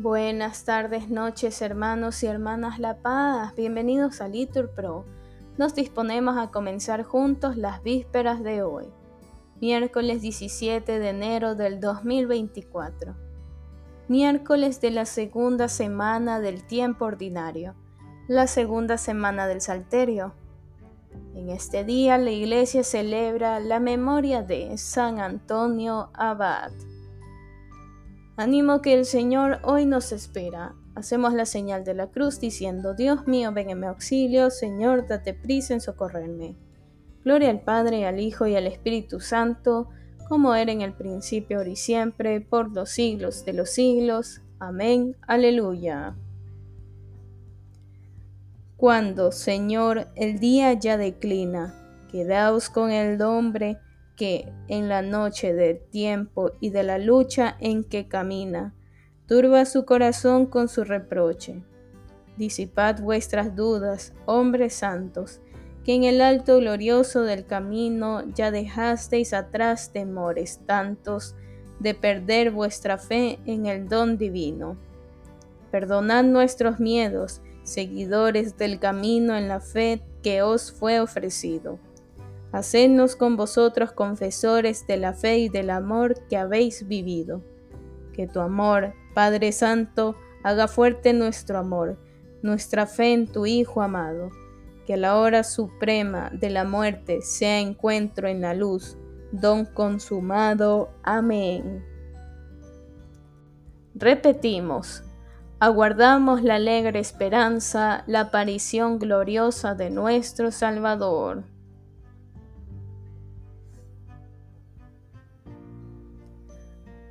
Buenas tardes, noches, hermanos y hermanas La Paz. Bienvenidos a Litur Pro. Nos disponemos a comenzar juntos las vísperas de hoy, miércoles 17 de enero del 2024, miércoles de la segunda semana del tiempo ordinario, la segunda semana del Salterio. En este día la iglesia celebra la memoria de San Antonio Abad. Ánimo que el Señor hoy nos espera. Hacemos la señal de la cruz diciendo, Dios mío, ven en mi auxilio, Señor, date prisa en socorrerme. Gloria al Padre, al Hijo y al Espíritu Santo, como era en el principio, ahora y siempre, por los siglos de los siglos. Amén. Aleluya. Cuando, Señor, el día ya declina, quedaos con el hombre, que en la noche del tiempo y de la lucha en que camina, turba su corazón con su reproche. Disipad vuestras dudas, hombres santos, que en el alto glorioso del camino ya dejasteis atrás temores tantos de perder vuestra fe en el don divino. Perdonad nuestros miedos, seguidores del camino en la fe que os fue ofrecido Hacednos con vosotros confesores de la fe y del amor que habéis vivido. Que tu amor, Padre Santo, haga fuerte nuestro amor, nuestra fe en tu Hijo amado. Que la hora suprema de la muerte sea encuentro en la luz, don consumado. Amén. Repetimos, aguardamos la alegre esperanza, la aparición gloriosa de nuestro Salvador.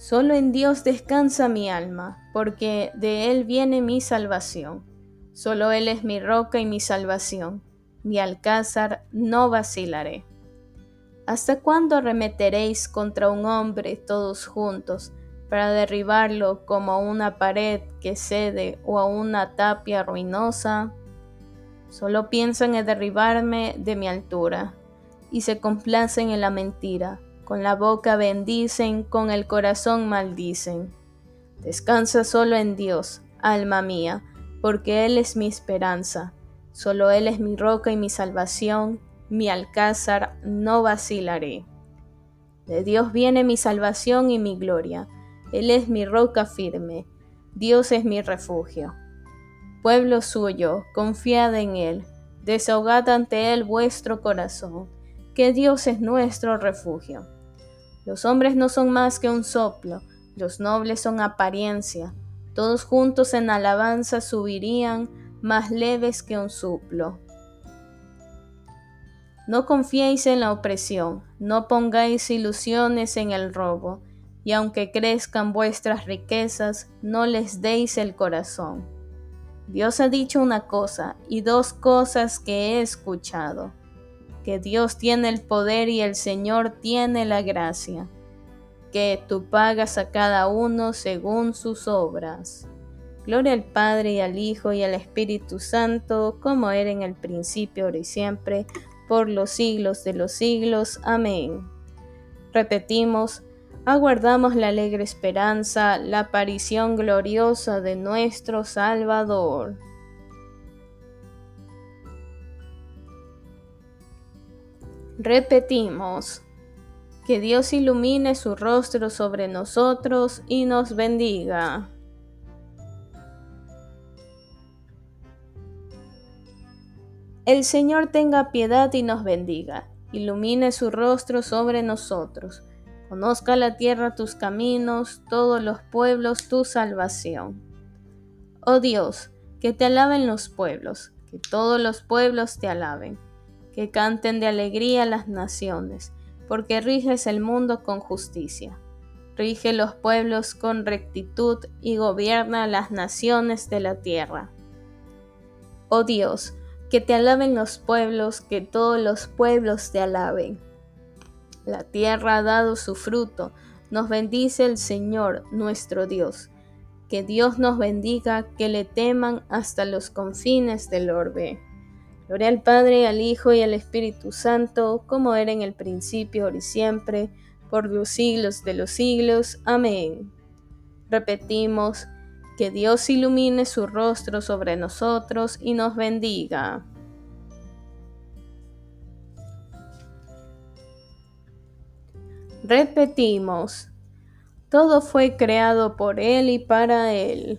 Solo en Dios descansa mi alma, porque de Él viene mi salvación. Solo Él es mi roca y mi salvación. Mi alcázar no vacilaré. ¿Hasta cuándo arremeteréis contra un hombre todos juntos para derribarlo como a una pared que cede o a una tapia ruinosa? Solo piensan en derribarme de mi altura y se complacen en la mentira con la boca bendicen, con el corazón maldicen. Descansa solo en Dios, alma mía, porque Él es mi esperanza. Solo Él es mi roca y mi salvación, mi alcázar no vacilaré. De Dios viene mi salvación y mi gloria. Él es mi roca firme. Dios es mi refugio. Pueblo suyo, confiad en Él. Desahogad ante Él vuestro corazón, que Dios es nuestro refugio. Los hombres no son más que un soplo, los nobles son apariencia, todos juntos en alabanza subirían más leves que un suplo. No confiéis en la opresión, no pongáis ilusiones en el robo, y aunque crezcan vuestras riquezas, no les deis el corazón. Dios ha dicho una cosa y dos cosas que he escuchado que Dios tiene el poder y el Señor tiene la gracia, que tú pagas a cada uno según sus obras. Gloria al Padre y al Hijo y al Espíritu Santo, como era en el principio, ahora y siempre, por los siglos de los siglos. Amén. Repetimos, aguardamos la alegre esperanza, la aparición gloriosa de nuestro Salvador. Repetimos, que Dios ilumine su rostro sobre nosotros y nos bendiga. El Señor tenga piedad y nos bendiga, ilumine su rostro sobre nosotros, conozca la tierra tus caminos, todos los pueblos tu salvación. Oh Dios, que te alaben los pueblos, que todos los pueblos te alaben que canten de alegría las naciones, porque riges el mundo con justicia. Rige los pueblos con rectitud y gobierna las naciones de la tierra. Oh Dios, que te alaben los pueblos, que todos los pueblos te alaben. La tierra ha dado su fruto, nos bendice el Señor nuestro Dios. Que Dios nos bendiga, que le teman hasta los confines del orbe. Gloria al Padre, al Hijo y al Espíritu Santo, como era en el principio, ahora y siempre, por los siglos de los siglos. Amén. Repetimos, Que Dios ilumine su rostro sobre nosotros y nos bendiga. Repetimos, todo fue creado por Él y para Él.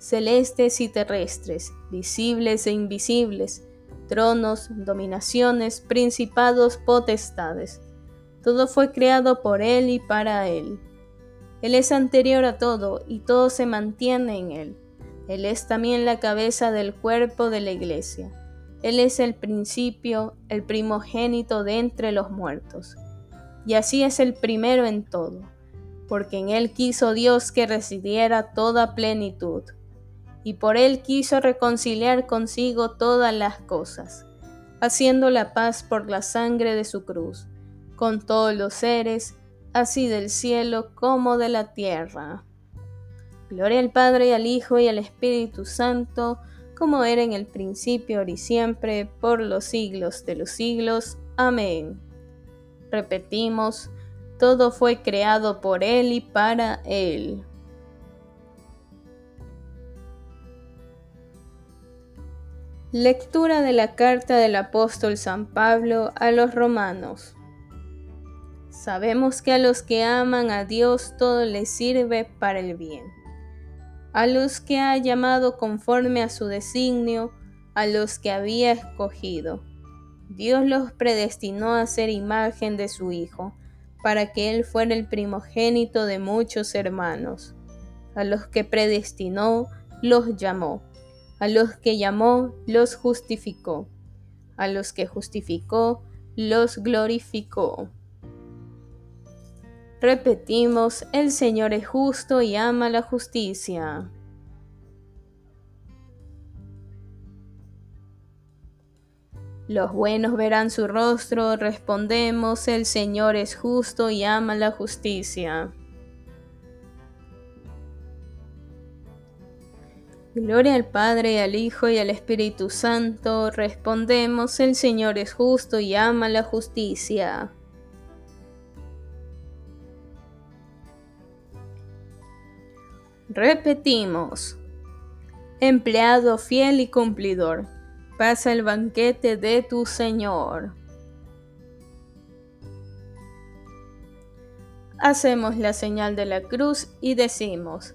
celestes y terrestres, visibles e invisibles, tronos, dominaciones, principados, potestades todo fue creado por Él y para Él. Él es anterior a todo y todo se mantiene en Él. Él es también la cabeza del cuerpo de la iglesia. Él es el principio, el primogénito de entre los muertos. Y así es el primero en todo, porque en Él quiso Dios que residiera toda plenitud, y por Él quiso reconciliar consigo todas las cosas, haciendo la paz por la sangre de su cruz con todos los seres, así del cielo como de la tierra. Gloria al Padre y al Hijo y al Espíritu Santo, como era en el principio, ahora y siempre, por los siglos de los siglos. Amén. Repetimos, todo fue creado por Él y para Él. Lectura de la carta del apóstol San Pablo a los romanos. Sabemos que a los que aman a Dios todo les sirve para el bien. A los que ha llamado conforme a su designio, a los que había escogido. Dios los predestinó a ser imagen de su Hijo, para que Él fuera el primogénito de muchos hermanos. A los que predestinó, los llamó. A los que llamó, los justificó. A los que justificó, los glorificó. Repetimos, el Señor es justo y ama la justicia. Los buenos verán su rostro, respondemos, el Señor es justo y ama la justicia. Gloria al Padre, al Hijo y al Espíritu Santo, respondemos, el Señor es justo y ama la justicia. Repetimos. Empleado fiel y cumplidor, pasa el banquete de tu Señor. Hacemos la señal de la cruz y decimos,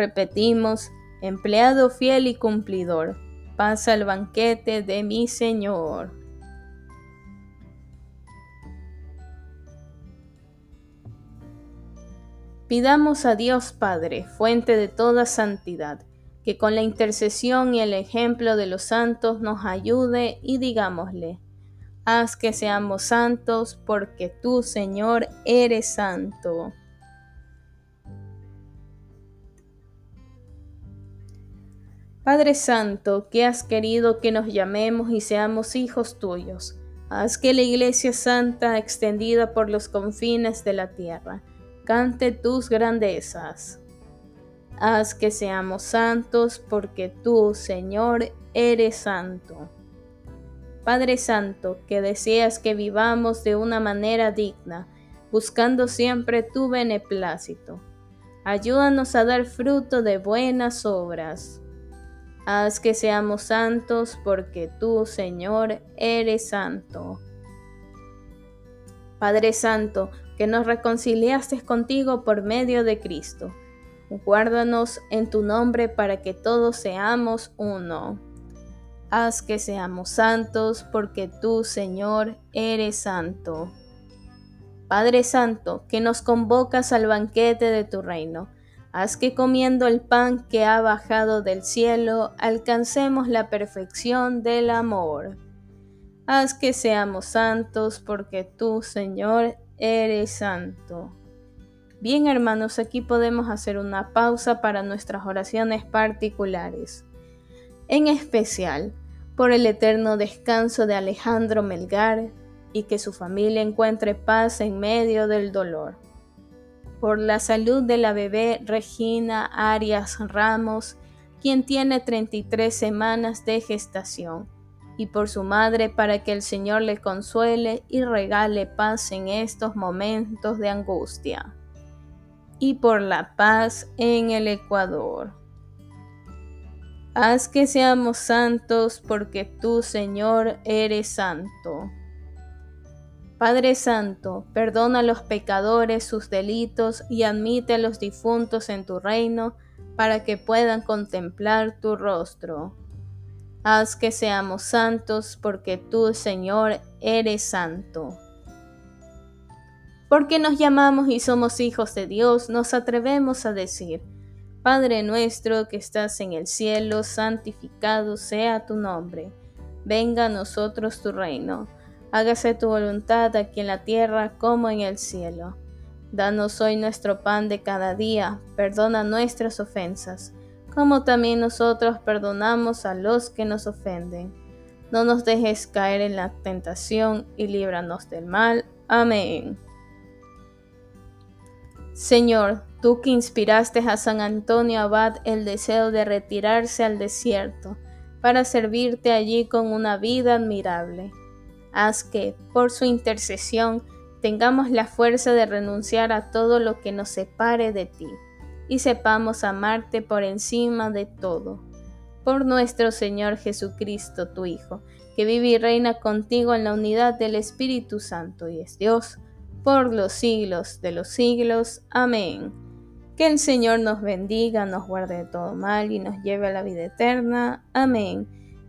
Repetimos, empleado fiel y cumplidor, pasa el banquete de mi Señor. Pidamos a Dios Padre, fuente de toda santidad, que con la intercesión y el ejemplo de los santos nos ayude y digámosle, haz que seamos santos porque tú, Señor, eres santo. Padre Santo, que has querido que nos llamemos y seamos hijos tuyos, Haz que la Iglesia Santa, extendida por los confines de la tierra, cante tus grandezas. Haz que seamos santos porque tú, Señor, eres santo. Padre Santo, que deseas que vivamos de una manera digna, buscando siempre tu beneplácito. Ayúdanos a dar fruto de buenas obras. Haz que seamos santos porque tú, Señor, eres santo. Padre Santo, que nos reconciliaste contigo por medio de Cristo, guárdanos en tu nombre para que todos seamos uno. Haz que seamos santos porque tú, Señor, eres santo. Padre Santo, que nos convocas al banquete de tu reino, haz que comiendo el pan que ha bajado del cielo alcancemos la perfección del amor. Haz que seamos santos porque tú, Señor, eres santo. Bien hermanos, aquí podemos hacer una pausa para nuestras oraciones particulares. En especial, por el eterno descanso de Alejandro Melgar, y que su familia encuentre paz en medio del dolor. Por la salud de la bebé Regina Arias Ramos, quien tiene 33 semanas de gestación, y por su madre para que el Señor le consuele y regale paz en estos momentos de angustia. Y por la paz en el Ecuador. Haz que seamos santos porque tú, Señor, eres santo. Padre Santo, perdona a los pecadores sus delitos y admite a los difuntos en tu reino para que puedan contemplar tu rostro. Haz que seamos santos porque tú, Señor, eres santo. Porque nos llamamos y somos hijos de Dios, nos atrevemos a decir, Padre nuestro que estás en el cielo, santificado sea tu nombre. Venga a nosotros tu reino hágase tu voluntad aquí en la tierra como en el cielo. Danos hoy nuestro pan de cada día, perdona nuestras ofensas, como también nosotros perdonamos a los que nos ofenden. No nos dejes caer en la tentación y líbranos del mal. Amén. Señor, tú que inspiraste a San Antonio Abad el deseo de retirarse al desierto, para servirte allí con una vida admirable Haz que, por su intercesión, tengamos la fuerza de renunciar a todo lo que nos separe de ti, y sepamos amarte por encima de todo. Por nuestro Señor Jesucristo, tu Hijo, que vive y reina contigo en la unidad del Espíritu Santo y es Dios, por los siglos de los siglos. Amén. Que el Señor nos bendiga, nos guarde de todo mal y nos lleve a la vida eterna. Amén.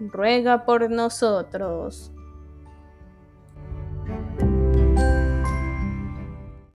ruega por nosotros.